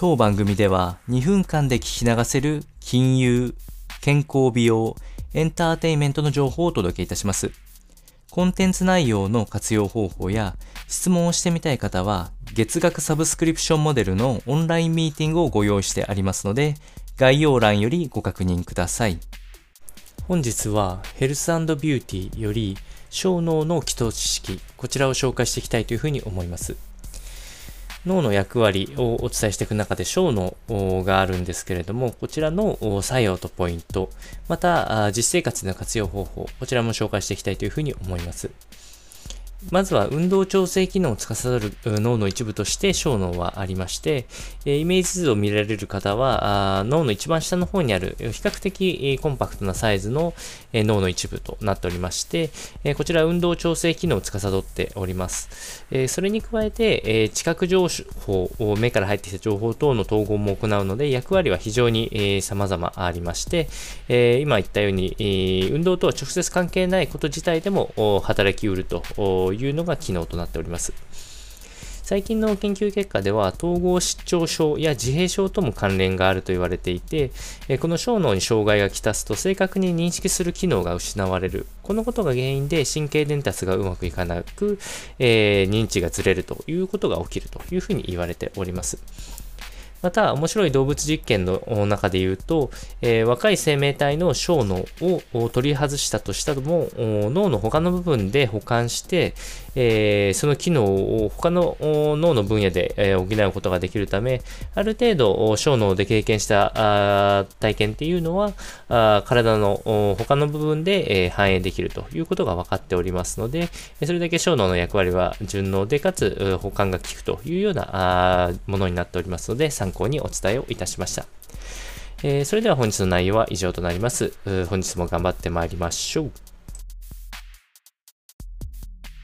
当番組では2分間で聞き流せる金融、健康美容、エンターテインメントの情報をお届けいたします。コンテンツ内容の活用方法や質問をしてみたい方は月額サブスクリプションモデルのオンラインミーティングをご用意してありますので概要欄よりご確認ください。本日はヘルスビューティーより小脳の基礎知識、こちらを紹介していきたいというふうに思います。脳の役割をお伝えしていく中で小脳があるんですけれども、こちらの作用とポイント、また実生活での活用方法、こちらも紹介していきたいというふうに思います。まずは運動調整機能を司る脳の一部として小脳はありまして、イメージ図を見られる方は脳の一番下の方にある比較的コンパクトなサイズの脳の一部となっておりまして、こちら運動調整機能を司っております。それに加えて知覚情報、目から入ってきた情報等の統合も行うので役割は非常に様々ありまして、今言ったように運動とは直接関係ないこと自体でも働きうるとというのが機能となっております。最近の研究結果では統合失調症や自閉症とも関連があると言われていてこの小脳に障害がきたすと正確に認識する機能が失われるこのことが原因で神経伝達がうまくいかなく、えー、認知がずれるということが起きるというふうに言われております。また、面白い動物実験の中で言うと、えー、若い生命体の小脳を取り外したとしたも、脳の他の部分で保管して、えー、その機能を他の脳の分野で、えー、補うことができるため、ある程度小脳で経験した体験っていうのは、あ体の他の部分で、えー、反映できるということが分かっておりますので、それだけ小脳の役割は順応で、かつ保管が効くというようなものになっておりますので、参参考にお伝えをいたしました。えー、それでは本日の内容は以上となります。本日も頑張ってまいりましょう。